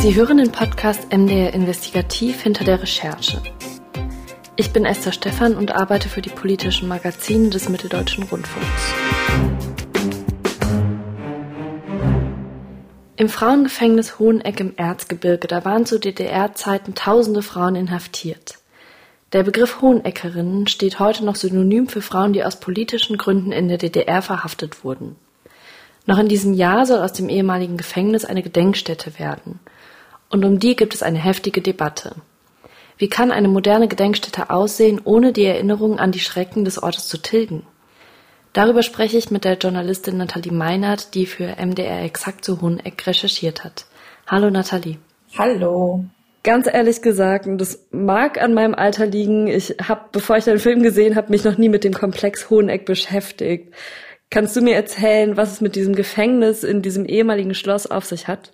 Sie hören den Podcast MDR Investigativ hinter der Recherche. Ich bin Esther Stephan und arbeite für die politischen Magazine des Mitteldeutschen Rundfunks. Im Frauengefängnis Hoheneck im Erzgebirge, da waren zu DDR-Zeiten tausende Frauen inhaftiert. Der Begriff Hoheneckerinnen steht heute noch synonym für Frauen, die aus politischen Gründen in der DDR verhaftet wurden. Noch in diesem Jahr soll aus dem ehemaligen Gefängnis eine Gedenkstätte werden. Und um die gibt es eine heftige Debatte. Wie kann eine moderne Gedenkstätte aussehen, ohne die Erinnerung an die Schrecken des Ortes zu tilgen? Darüber spreche ich mit der Journalistin Nathalie Meinert, die für MDR exakt zu Hoheneck recherchiert hat. Hallo Nathalie. Hallo. Ganz ehrlich gesagt, und das mag an meinem Alter liegen, ich habe, bevor ich den Film gesehen habe, mich noch nie mit dem Komplex Hoheneck beschäftigt. Kannst du mir erzählen, was es mit diesem Gefängnis in diesem ehemaligen Schloss auf sich hat?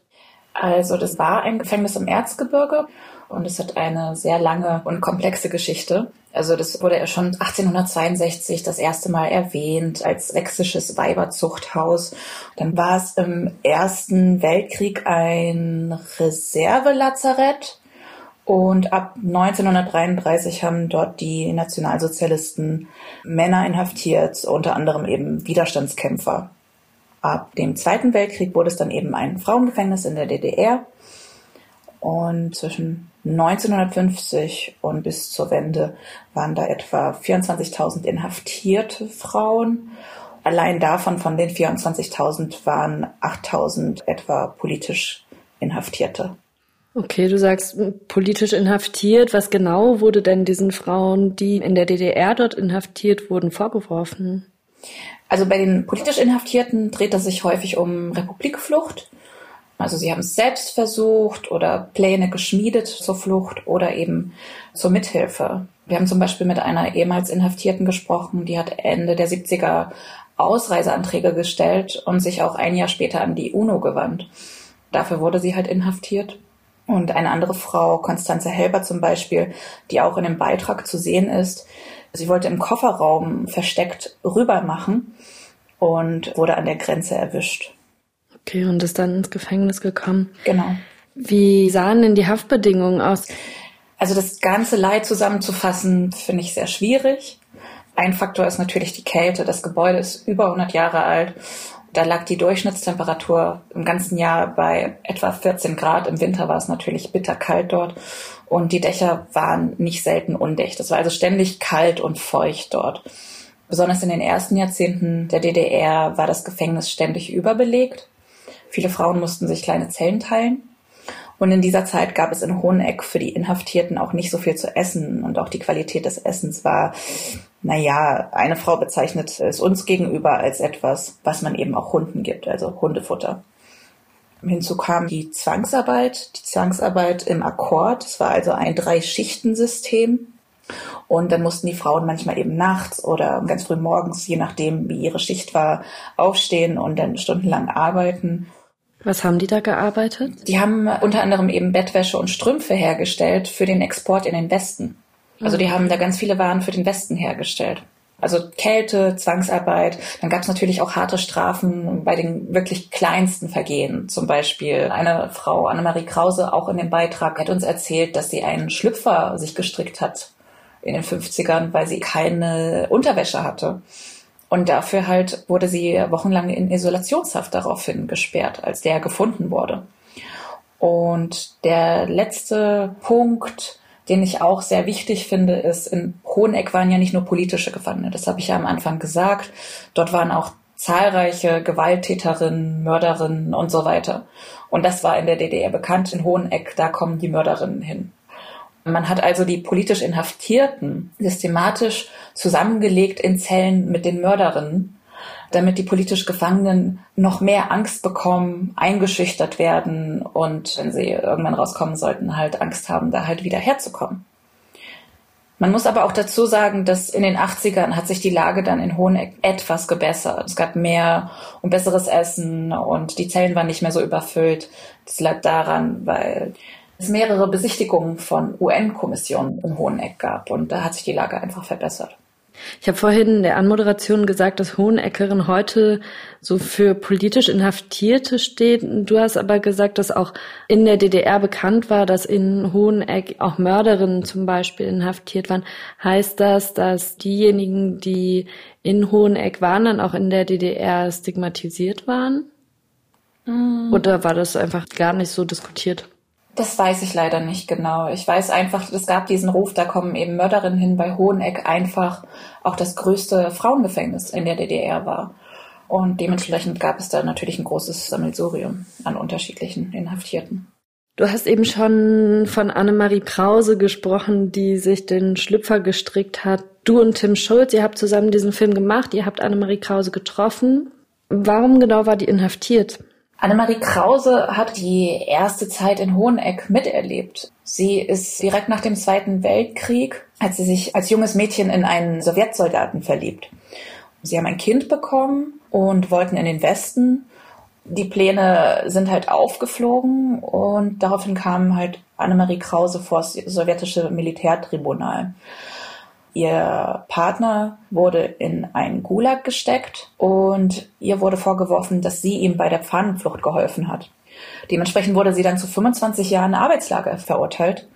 Also das war ein Gefängnis im Erzgebirge und es hat eine sehr lange und komplexe Geschichte. Also das wurde ja schon 1862 das erste Mal erwähnt als sächsisches Weiberzuchthaus. Dann war es im Ersten Weltkrieg ein Reservelazarett und ab 1933 haben dort die Nationalsozialisten Männer inhaftiert, unter anderem eben Widerstandskämpfer. Ab dem Zweiten Weltkrieg wurde es dann eben ein Frauengefängnis in der DDR. Und zwischen 1950 und bis zur Wende waren da etwa 24.000 inhaftierte Frauen. Allein davon, von den 24.000, waren 8.000 etwa politisch Inhaftierte. Okay, du sagst politisch inhaftiert. Was genau wurde denn diesen Frauen, die in der DDR dort inhaftiert wurden, vorgeworfen? Also bei den politisch Inhaftierten dreht es sich häufig um Republikflucht. Also sie haben es selbst versucht oder Pläne geschmiedet zur Flucht oder eben zur Mithilfe. Wir haben zum Beispiel mit einer ehemals Inhaftierten gesprochen, die hat Ende der 70er Ausreiseanträge gestellt und sich auch ein Jahr später an die UNO gewandt. Dafür wurde sie halt inhaftiert. Und eine andere Frau, Konstanze Helber zum Beispiel, die auch in dem Beitrag zu sehen ist, sie wollte im Kofferraum versteckt rüber machen und wurde an der Grenze erwischt. Okay, und ist dann ins Gefängnis gekommen. Genau. Wie sahen denn die Haftbedingungen aus? Also das ganze Leid zusammenzufassen, finde ich sehr schwierig. Ein Faktor ist natürlich die Kälte. Das Gebäude ist über 100 Jahre alt da lag die Durchschnittstemperatur im ganzen Jahr bei etwa 14 Grad. Im Winter war es natürlich bitterkalt dort und die Dächer waren nicht selten undicht. Es war also ständig kalt und feucht dort. Besonders in den ersten Jahrzehnten der DDR war das Gefängnis ständig überbelegt. Viele Frauen mussten sich kleine Zellen teilen. Und in dieser Zeit gab es in Hoheneck für die Inhaftierten auch nicht so viel zu essen und auch die Qualität des Essens war naja, eine Frau bezeichnet es uns gegenüber als etwas, was man eben auch Hunden gibt, also Hundefutter. Hinzu kam die Zwangsarbeit, die Zwangsarbeit im Akkord. Es war also ein Drei-Schichten-System. Und dann mussten die Frauen manchmal eben nachts oder ganz früh morgens, je nachdem, wie ihre Schicht war, aufstehen und dann stundenlang arbeiten. Was haben die da gearbeitet? Die haben unter anderem eben Bettwäsche und Strümpfe hergestellt für den Export in den Westen. Also die haben da ganz viele Waren für den Westen hergestellt. Also Kälte, Zwangsarbeit. Dann gab es natürlich auch harte Strafen bei den wirklich kleinsten Vergehen. Zum Beispiel eine Frau, Annemarie Krause, auch in dem Beitrag, hat uns erzählt, dass sie einen Schlüpfer sich gestrickt hat in den 50ern, weil sie keine Unterwäsche hatte. Und dafür halt wurde sie wochenlang in Isolationshaft daraufhin gesperrt, als der gefunden wurde. Und der letzte Punkt, den ich auch sehr wichtig finde, ist, in Hoheneck waren ja nicht nur politische Gefangene, das habe ich ja am Anfang gesagt. Dort waren auch zahlreiche Gewalttäterinnen, Mörderinnen und so weiter. Und das war in der DDR bekannt. In Hoheneck, da kommen die Mörderinnen hin. Man hat also die politisch Inhaftierten systematisch zusammengelegt in Zellen mit den Mörderinnen damit die politisch Gefangenen noch mehr Angst bekommen, eingeschüchtert werden und wenn sie irgendwann rauskommen sollten, halt Angst haben, da halt wieder herzukommen. Man muss aber auch dazu sagen, dass in den 80ern hat sich die Lage dann in Hoheneck etwas gebessert. Es gab mehr und besseres Essen und die Zellen waren nicht mehr so überfüllt. Das lag daran, weil es mehrere Besichtigungen von UN-Kommissionen in Hoheneck gab und da hat sich die Lage einfach verbessert. Ich habe vorhin in der Anmoderation gesagt, dass Hoheneckerin heute so für politisch Inhaftierte steht. Du hast aber gesagt, dass auch in der DDR bekannt war, dass in Hoheneck auch Mörderinnen zum Beispiel inhaftiert waren. Heißt das, dass diejenigen, die in Hoheneck waren, dann auch in der DDR stigmatisiert waren? Mhm. Oder war das einfach gar nicht so diskutiert? Das weiß ich leider nicht genau. Ich weiß einfach, es gab diesen Ruf, da kommen eben Mörderinnen hin, weil Hoheneck einfach auch das größte Frauengefängnis in der DDR war. Und dementsprechend gab es da natürlich ein großes Sammelsurium an unterschiedlichen Inhaftierten. Du hast eben schon von Annemarie Krause gesprochen, die sich den Schlüpfer gestrickt hat. Du und Tim Schulz, ihr habt zusammen diesen Film gemacht, ihr habt Annemarie Krause getroffen. Warum genau war die inhaftiert? Annemarie Krause hat die erste Zeit in Hoheneck miterlebt. Sie ist direkt nach dem Zweiten Weltkrieg, als sie sich als junges Mädchen in einen Sowjetsoldaten verliebt. Sie haben ein Kind bekommen und wollten in den Westen. Die Pläne sind halt aufgeflogen und daraufhin kam halt Annemarie Krause vor das sowjetische Militärtribunal. Ihr Partner wurde in einen Gulag gesteckt und ihr wurde vorgeworfen, dass sie ihm bei der Pfannenflucht geholfen hat. Dementsprechend wurde sie dann zu 25 Jahren Arbeitslager verurteilt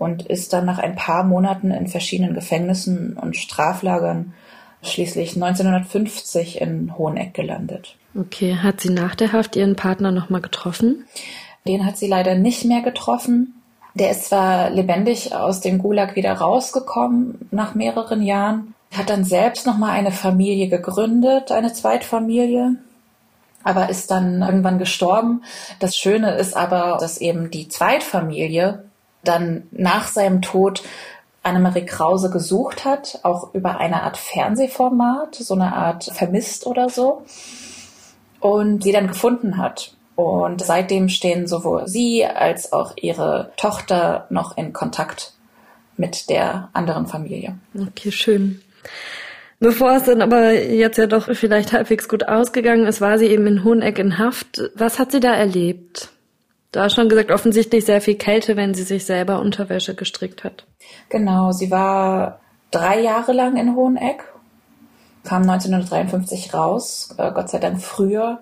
und ist dann nach ein paar Monaten in verschiedenen Gefängnissen und Straflagern schließlich 1950 in Hoheneck gelandet. Okay, hat sie nach der Haft ihren Partner nochmal getroffen? Den hat sie leider nicht mehr getroffen. Der ist zwar lebendig aus dem Gulag wieder rausgekommen nach mehreren Jahren, hat dann selbst nochmal eine Familie gegründet, eine Zweitfamilie, aber ist dann irgendwann gestorben. Das Schöne ist aber, dass eben die Zweitfamilie dann nach seinem Tod Annemarie Krause gesucht hat, auch über eine Art Fernsehformat, so eine Art Vermisst oder so, und sie dann gefunden hat. Und seitdem stehen sowohl sie als auch ihre Tochter noch in Kontakt mit der anderen Familie. Okay, schön. Bevor es dann aber jetzt ja doch vielleicht halbwegs gut ausgegangen ist, war sie eben in Hoheneck in Haft. Was hat sie da erlebt? Du hast schon gesagt, offensichtlich sehr viel Kälte, wenn sie sich selber Unterwäsche gestrickt hat. Genau, sie war drei Jahre lang in Hoheneck, kam 1953 raus, äh, Gott sei Dank früher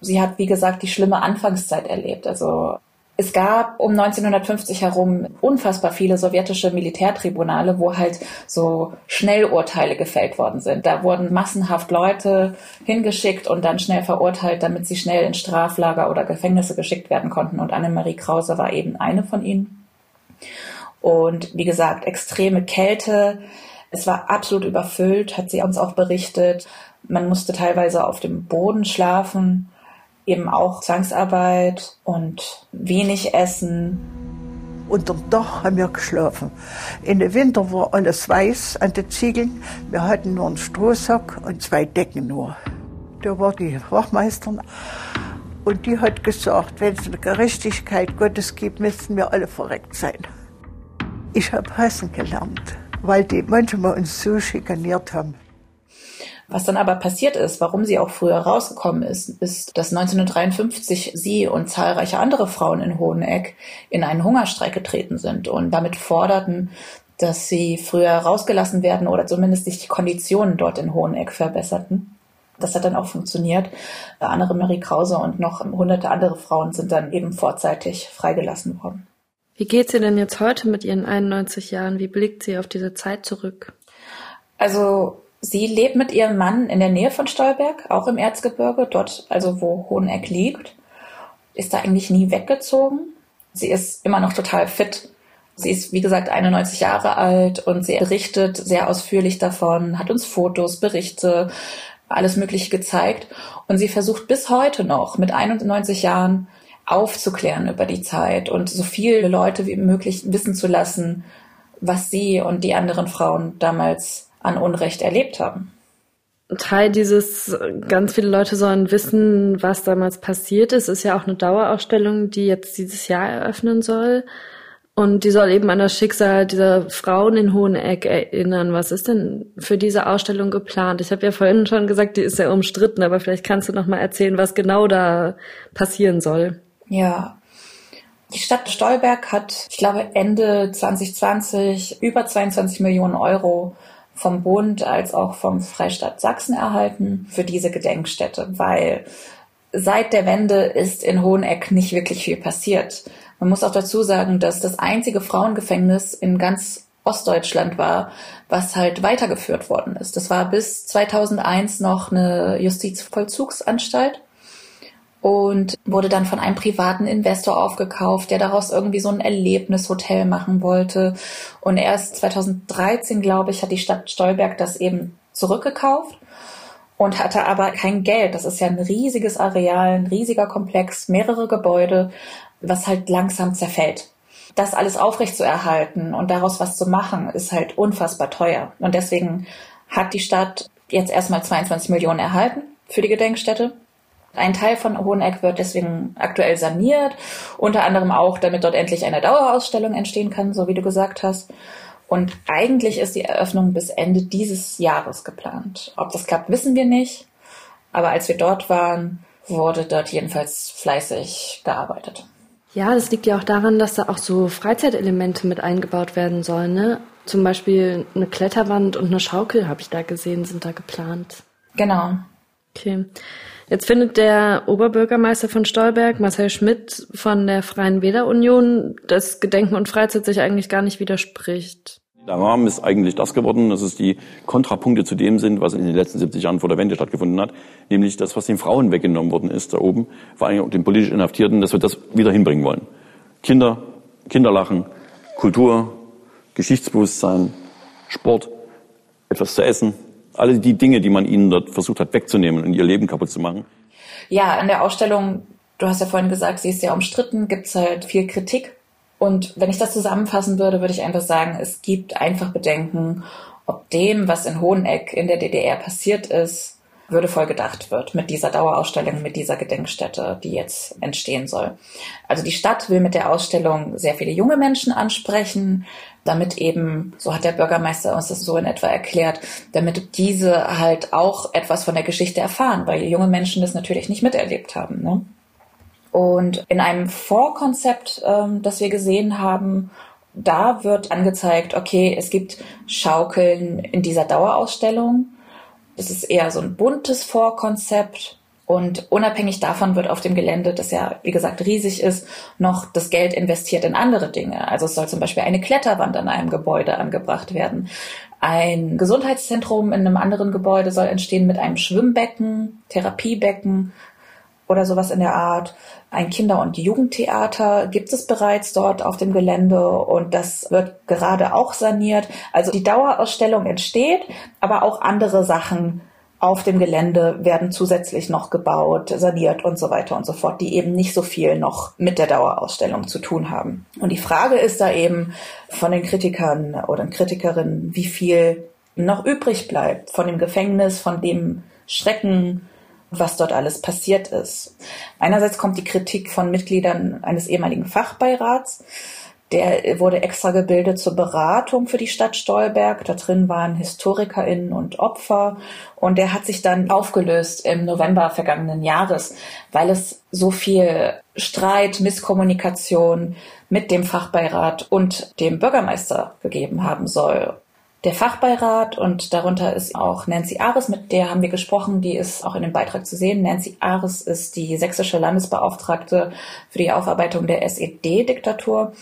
sie hat, wie gesagt, die schlimme Anfangszeit erlebt. Also es gab um 1950 herum unfassbar viele sowjetische Militärtribunale, wo halt so Schnellurteile gefällt worden sind. Da wurden massenhaft Leute hingeschickt und dann schnell verurteilt, damit sie schnell in Straflager oder Gefängnisse geschickt werden konnten. Und Annemarie Krause war eben eine von ihnen. Und wie gesagt, extreme Kälte. Es war absolut überfüllt, hat sie uns auch berichtet. Man musste teilweise auf dem Boden schlafen eben auch Zwangsarbeit und wenig Essen. Unterm Dach haben wir geschlafen. In den Winter war alles weiß an den Ziegeln. Wir hatten nur einen Strohsack und zwei Decken nur. Da war die Wachmeisterin und die hat gesagt, wenn es eine Gerechtigkeit Gottes gibt, müssten wir alle verreckt sein. Ich habe hassen gelernt, weil die manchmal uns so schikaniert haben. Was dann aber passiert ist, warum sie auch früher rausgekommen ist, ist, dass 1953 sie und zahlreiche andere Frauen in Hoheneck in einen Hungerstreik getreten sind und damit forderten, dass sie früher rausgelassen werden oder zumindest sich die Konditionen dort in Hoheneck verbesserten. Das hat dann auch funktioniert. Andere Marie Krause und noch hunderte andere Frauen sind dann eben vorzeitig freigelassen worden. Wie geht sie denn jetzt heute mit ihren 91 Jahren? Wie blickt sie auf diese Zeit zurück? Also Sie lebt mit ihrem Mann in der Nähe von Stolberg, auch im Erzgebirge, dort also wo Hoheneck liegt. Ist da eigentlich nie weggezogen. Sie ist immer noch total fit. Sie ist, wie gesagt, 91 Jahre alt und sie berichtet sehr ausführlich davon, hat uns Fotos, Berichte, alles Mögliche gezeigt. Und sie versucht bis heute noch mit 91 Jahren aufzuklären über die Zeit und so viele Leute wie möglich wissen zu lassen, was sie und die anderen Frauen damals an Unrecht erlebt haben. Teil dieses, ganz viele Leute sollen wissen, was damals passiert ist, ist ja auch eine Dauerausstellung, die jetzt dieses Jahr eröffnen soll. Und die soll eben an das Schicksal dieser Frauen in Hoheneck erinnern. Was ist denn für diese Ausstellung geplant? Ich habe ja vorhin schon gesagt, die ist sehr umstritten, aber vielleicht kannst du noch mal erzählen, was genau da passieren soll. Ja. Die Stadt Stolberg hat, ich glaube, Ende 2020 über 22 Millionen Euro vom Bund als auch vom Freistaat Sachsen erhalten für diese Gedenkstätte, weil seit der Wende ist in Hoheneck nicht wirklich viel passiert. Man muss auch dazu sagen, dass das einzige Frauengefängnis in ganz Ostdeutschland war, was halt weitergeführt worden ist. Das war bis 2001 noch eine Justizvollzugsanstalt und wurde dann von einem privaten Investor aufgekauft, der daraus irgendwie so ein Erlebnishotel machen wollte. Und erst 2013, glaube ich, hat die Stadt Stolberg das eben zurückgekauft und hatte aber kein Geld. Das ist ja ein riesiges Areal, ein riesiger Komplex, mehrere Gebäude, was halt langsam zerfällt. Das alles aufrecht zu erhalten und daraus was zu machen, ist halt unfassbar teuer. Und deswegen hat die Stadt jetzt erstmal 22 Millionen erhalten für die Gedenkstätte ein Teil von Hoheneck wird deswegen aktuell saniert, unter anderem auch, damit dort endlich eine Dauerausstellung entstehen kann, so wie du gesagt hast. Und eigentlich ist die Eröffnung bis Ende dieses Jahres geplant. Ob das klappt, wissen wir nicht. Aber als wir dort waren, wurde dort jedenfalls fleißig gearbeitet. Ja, das liegt ja auch daran, dass da auch so Freizeitelemente mit eingebaut werden sollen. Ne? Zum Beispiel eine Kletterwand und eine Schaukel, habe ich da gesehen, sind da geplant. Genau. Okay. Jetzt findet der Oberbürgermeister von Stolberg, Marcel Schmidt von der Freien Wählerunion, dass Gedenken und Freizeit sich eigentlich gar nicht widerspricht. Der Rahmen ist eigentlich das geworden, dass es die Kontrapunkte zu dem sind, was in den letzten 70 Jahren vor der Wende stattgefunden hat, nämlich das, was den Frauen weggenommen worden ist da oben, vor allem den politisch Inhaftierten, dass wir das wieder hinbringen wollen. Kinder, Kinderlachen, Kultur, Geschichtsbewusstsein, Sport, etwas zu essen, alle die Dinge, die man ihnen dort versucht hat wegzunehmen und ihr Leben kaputt zu machen. Ja, in der Ausstellung, du hast ja vorhin gesagt, sie ist sehr umstritten, gibt es halt viel Kritik. Und wenn ich das zusammenfassen würde, würde ich einfach sagen, es gibt einfach Bedenken, ob dem, was in Hoheneck in der DDR passiert ist, würdevoll gedacht wird mit dieser Dauerausstellung, mit dieser Gedenkstätte, die jetzt entstehen soll. Also die Stadt will mit der Ausstellung sehr viele junge Menschen ansprechen, damit eben, so hat der Bürgermeister uns das so in etwa erklärt, damit diese halt auch etwas von der Geschichte erfahren, weil junge Menschen das natürlich nicht miterlebt haben. Ne? Und in einem Vorkonzept, ähm, das wir gesehen haben, da wird angezeigt, okay, es gibt Schaukeln in dieser Dauerausstellung. Es ist eher so ein buntes Vorkonzept. Und unabhängig davon wird auf dem Gelände, das ja, wie gesagt, riesig ist, noch das Geld investiert in andere Dinge. Also es soll zum Beispiel eine Kletterwand an einem Gebäude angebracht werden. Ein Gesundheitszentrum in einem anderen Gebäude soll entstehen mit einem Schwimmbecken, Therapiebecken oder sowas in der Art. Ein Kinder- und Jugendtheater gibt es bereits dort auf dem Gelände und das wird gerade auch saniert. Also die Dauerausstellung entsteht, aber auch andere Sachen auf dem Gelände werden zusätzlich noch gebaut, saniert und so weiter und so fort, die eben nicht so viel noch mit der Dauerausstellung zu tun haben. Und die Frage ist da eben von den Kritikern oder Kritikerinnen, wie viel noch übrig bleibt von dem Gefängnis, von dem Schrecken, was dort alles passiert ist. Einerseits kommt die Kritik von Mitgliedern eines ehemaligen Fachbeirats, der wurde extra gebildet zur Beratung für die Stadt Stolberg. Da drin waren HistorikerInnen und Opfer. Und der hat sich dann aufgelöst im November vergangenen Jahres, weil es so viel Streit, Misskommunikation mit dem Fachbeirat und dem Bürgermeister gegeben haben soll. Der Fachbeirat und darunter ist auch Nancy Ares, mit der haben wir gesprochen, die ist auch in dem Beitrag zu sehen. Nancy Ares ist die sächsische Landesbeauftragte für die Aufarbeitung der SED-Diktatur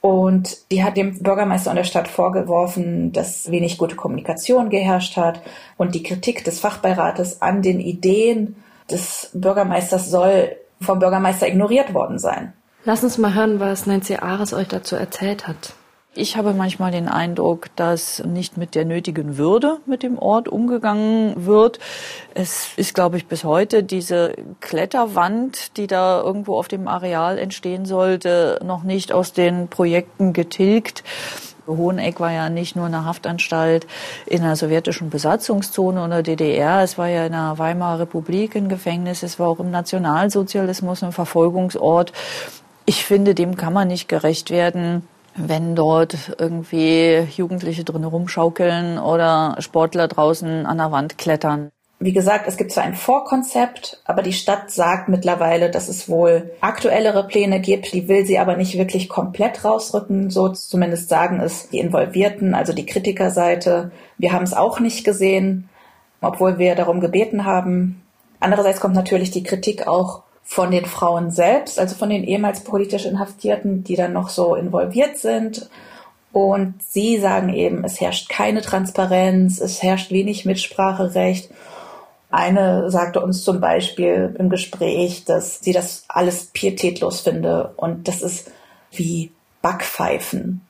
und die hat dem Bürgermeister und der Stadt vorgeworfen, dass wenig gute Kommunikation geherrscht hat. Und die Kritik des Fachbeirates an den Ideen des Bürgermeisters soll vom Bürgermeister ignoriert worden sein. Lass uns mal hören, was Nancy Ares euch dazu erzählt hat. Ich habe manchmal den Eindruck, dass nicht mit der nötigen Würde mit dem Ort umgegangen wird. Es ist, glaube ich, bis heute diese Kletterwand, die da irgendwo auf dem Areal entstehen sollte, noch nicht aus den Projekten getilgt. Hoheneck war ja nicht nur eine Haftanstalt in der sowjetischen Besatzungszone oder DDR, es war ja in der Weimarer Republik ein Gefängnis, es war auch im Nationalsozialismus ein Verfolgungsort. Ich finde, dem kann man nicht gerecht werden wenn dort irgendwie Jugendliche drin rumschaukeln oder Sportler draußen an der Wand klettern. Wie gesagt, es gibt zwar ein Vorkonzept, aber die Stadt sagt mittlerweile, dass es wohl aktuellere Pläne gibt. Die will sie aber nicht wirklich komplett rausrücken. So zumindest sagen es die Involvierten, also die Kritikerseite. Wir haben es auch nicht gesehen, obwohl wir darum gebeten haben. Andererseits kommt natürlich die Kritik auch von den Frauen selbst, also von den ehemals politisch Inhaftierten, die dann noch so involviert sind. Und sie sagen eben, es herrscht keine Transparenz, es herrscht wenig Mitspracherecht eine sagte uns zum Beispiel im Gespräch, dass sie das alles pietätlos finde und das ist wie Backpfeifen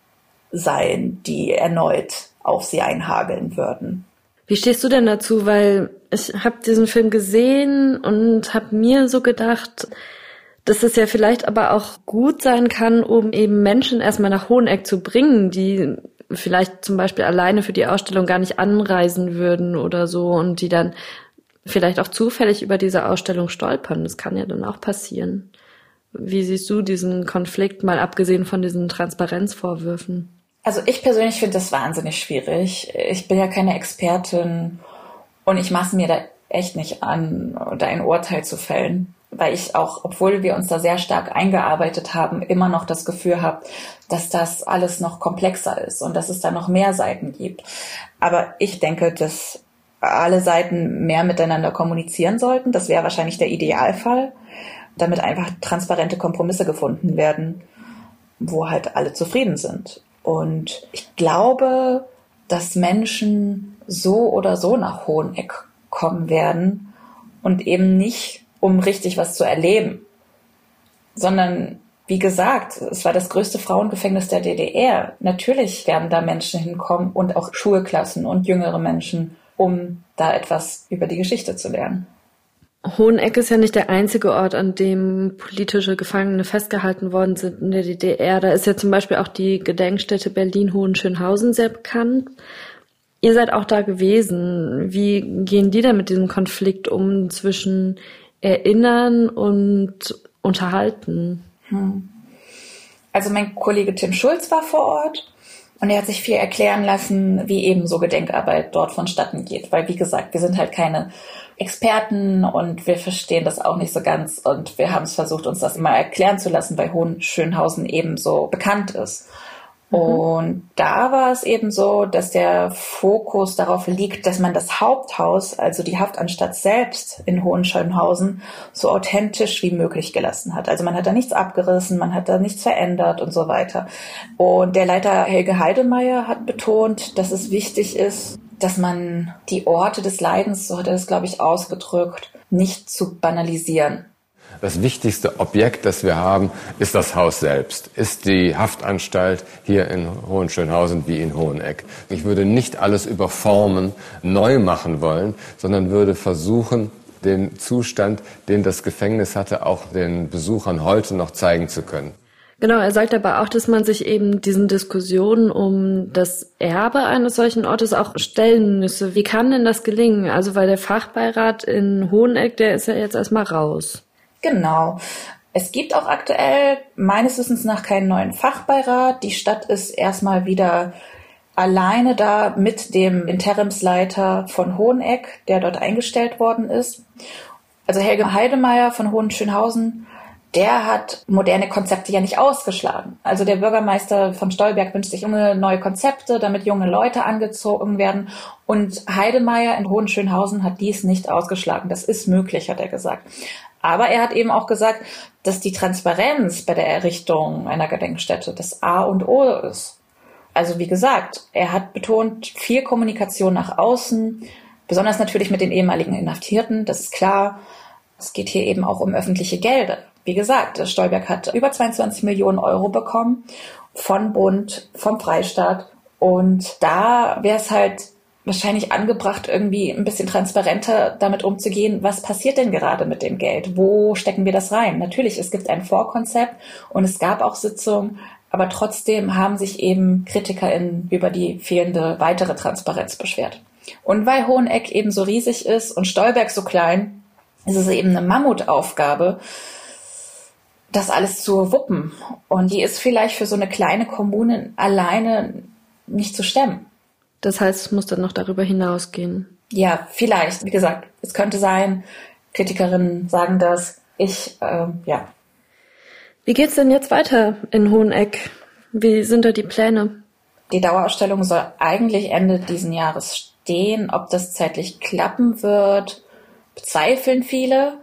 seien, die erneut auf sie einhageln würden. Wie stehst du denn dazu? Weil ich habe diesen Film gesehen und habe mir so gedacht, dass es ja vielleicht aber auch gut sein kann, um eben Menschen erstmal nach Hoheneck zu bringen, die vielleicht zum Beispiel alleine für die Ausstellung gar nicht anreisen würden oder so und die dann vielleicht auch zufällig über diese Ausstellung stolpern. Das kann ja dann auch passieren. Wie siehst du diesen Konflikt, mal abgesehen von diesen Transparenzvorwürfen? Also ich persönlich finde das wahnsinnig schwierig. Ich bin ja keine Expertin und ich maße mir da echt nicht an, da ein Urteil zu fällen, weil ich auch, obwohl wir uns da sehr stark eingearbeitet haben, immer noch das Gefühl habe, dass das alles noch komplexer ist und dass es da noch mehr Seiten gibt. Aber ich denke, dass alle Seiten mehr miteinander kommunizieren sollten. Das wäre wahrscheinlich der Idealfall, damit einfach transparente Kompromisse gefunden werden, wo halt alle zufrieden sind. Und ich glaube, dass Menschen so oder so nach Hoheneck kommen werden und eben nicht, um richtig was zu erleben, sondern wie gesagt, es war das größte Frauengefängnis der DDR. Natürlich werden da Menschen hinkommen und auch Schulklassen und jüngere Menschen um da etwas über die Geschichte zu lernen. Hoheneck ist ja nicht der einzige Ort, an dem politische Gefangene festgehalten worden sind in der DDR. Da ist ja zum Beispiel auch die Gedenkstätte Berlin-Hohenschönhausen sehr bekannt. Ihr seid auch da gewesen. Wie gehen die da mit diesem Konflikt um zwischen Erinnern und Unterhalten? Hm. Also mein Kollege Tim Schulz war vor Ort und er hat sich viel erklären lassen, wie eben so Gedenkarbeit dort vonstatten geht. Weil, wie gesagt, wir sind halt keine Experten und wir verstehen das auch nicht so ganz. Und wir haben es versucht, uns das immer erklären zu lassen, weil Hohenschönhausen eben so bekannt ist. Mhm. Und da war es eben so, dass der Fokus darauf liegt, dass man das Haupthaus, also die Haftanstalt selbst in Hohenschönhausen, so authentisch wie möglich gelassen hat. Also man hat da nichts abgerissen, man hat da nichts verändert und so weiter. Und der Leiter Helge Heidemeyer hat betont, dass es wichtig ist, dass man die Orte des Leidens, so hat er das, glaube ich, ausgedrückt, nicht zu banalisieren. Das wichtigste Objekt, das wir haben, ist das Haus selbst, ist die Haftanstalt hier in Hohenschönhausen wie in Hoheneck. Ich würde nicht alles überformen, neu machen wollen, sondern würde versuchen, den Zustand, den das Gefängnis hatte, auch den Besuchern heute noch zeigen zu können. Genau, er sagt aber auch, dass man sich eben diesen Diskussionen um das Erbe eines solchen Ortes auch stellen müsse. Wie kann denn das gelingen? Also, weil der Fachbeirat in Hoheneck, der ist ja jetzt erstmal raus. Genau. Es gibt auch aktuell meines Wissens nach keinen neuen Fachbeirat. Die Stadt ist erstmal wieder alleine da mit dem Interimsleiter von Hoheneck, der dort eingestellt worden ist. Also Helge Heidemeyer von Hohenschönhausen, der hat moderne Konzepte ja nicht ausgeschlagen. Also der Bürgermeister von Stolberg wünscht sich junge neue Konzepte, damit junge Leute angezogen werden. Und Heidemeyer in Hohenschönhausen hat dies nicht ausgeschlagen. Das ist möglich, hat er gesagt. Aber er hat eben auch gesagt, dass die Transparenz bei der Errichtung einer Gedenkstätte das A und O ist. Also wie gesagt, er hat betont, viel Kommunikation nach außen, besonders natürlich mit den ehemaligen Inhaftierten, das ist klar. Es geht hier eben auch um öffentliche Gelder. Wie gesagt, Stolberg hat über 22 Millionen Euro bekommen von Bund, vom Freistaat. Und da wäre es halt wahrscheinlich angebracht, irgendwie ein bisschen transparenter damit umzugehen, was passiert denn gerade mit dem Geld? Wo stecken wir das rein? Natürlich, es gibt ein Vorkonzept und es gab auch Sitzungen, aber trotzdem haben sich eben KritikerInnen über die fehlende weitere Transparenz beschwert. Und weil Hoheneck eben so riesig ist und Stolberg so klein, ist es eben eine Mammutaufgabe, das alles zu wuppen. Und die ist vielleicht für so eine kleine Kommune alleine nicht zu stemmen. Das heißt, es muss dann noch darüber hinausgehen. Ja, vielleicht. Wie gesagt, es könnte sein. Kritikerinnen sagen das. Ich, äh, ja. Wie geht's denn jetzt weiter in Hoheneck? Wie sind da die Pläne? Die Dauerausstellung soll eigentlich Ende diesen Jahres stehen. Ob das zeitlich klappen wird, bezweifeln viele.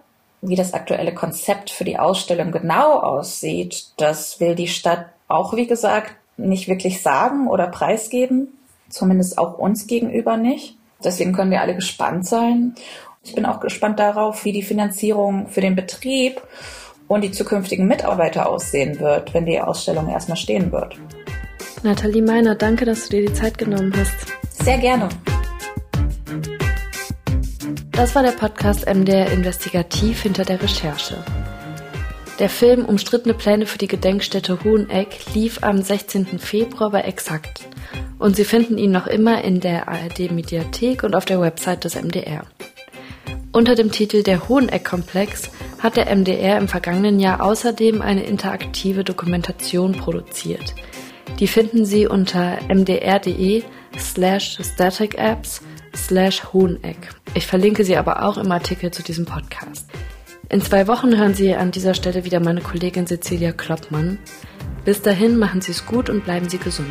Wie das aktuelle Konzept für die Ausstellung genau aussieht, das will die Stadt auch, wie gesagt, nicht wirklich sagen oder preisgeben. Zumindest auch uns gegenüber nicht. Deswegen können wir alle gespannt sein. Ich bin auch gespannt darauf, wie die Finanzierung für den Betrieb und die zukünftigen Mitarbeiter aussehen wird, wenn die Ausstellung erstmal stehen wird. Nathalie Meiner, danke, dass du dir die Zeit genommen hast. Sehr gerne. Das war der Podcast MDR Investigativ hinter der Recherche. Der Film Umstrittene Pläne für die Gedenkstätte Hoheneck lief am 16. Februar bei Exakt und Sie finden ihn noch immer in der ARD Mediathek und auf der Website des MDR. Unter dem Titel Der Hoheneck-Komplex hat der MDR im vergangenen Jahr außerdem eine interaktive Dokumentation produziert. Die finden Sie unter mdr.de slash static apps slash Hoheneck. Ich verlinke sie aber auch im Artikel zu diesem Podcast. In zwei Wochen hören Sie an dieser Stelle wieder meine Kollegin Cecilia Kloppmann. Bis dahin machen Sie es gut und bleiben Sie gesund.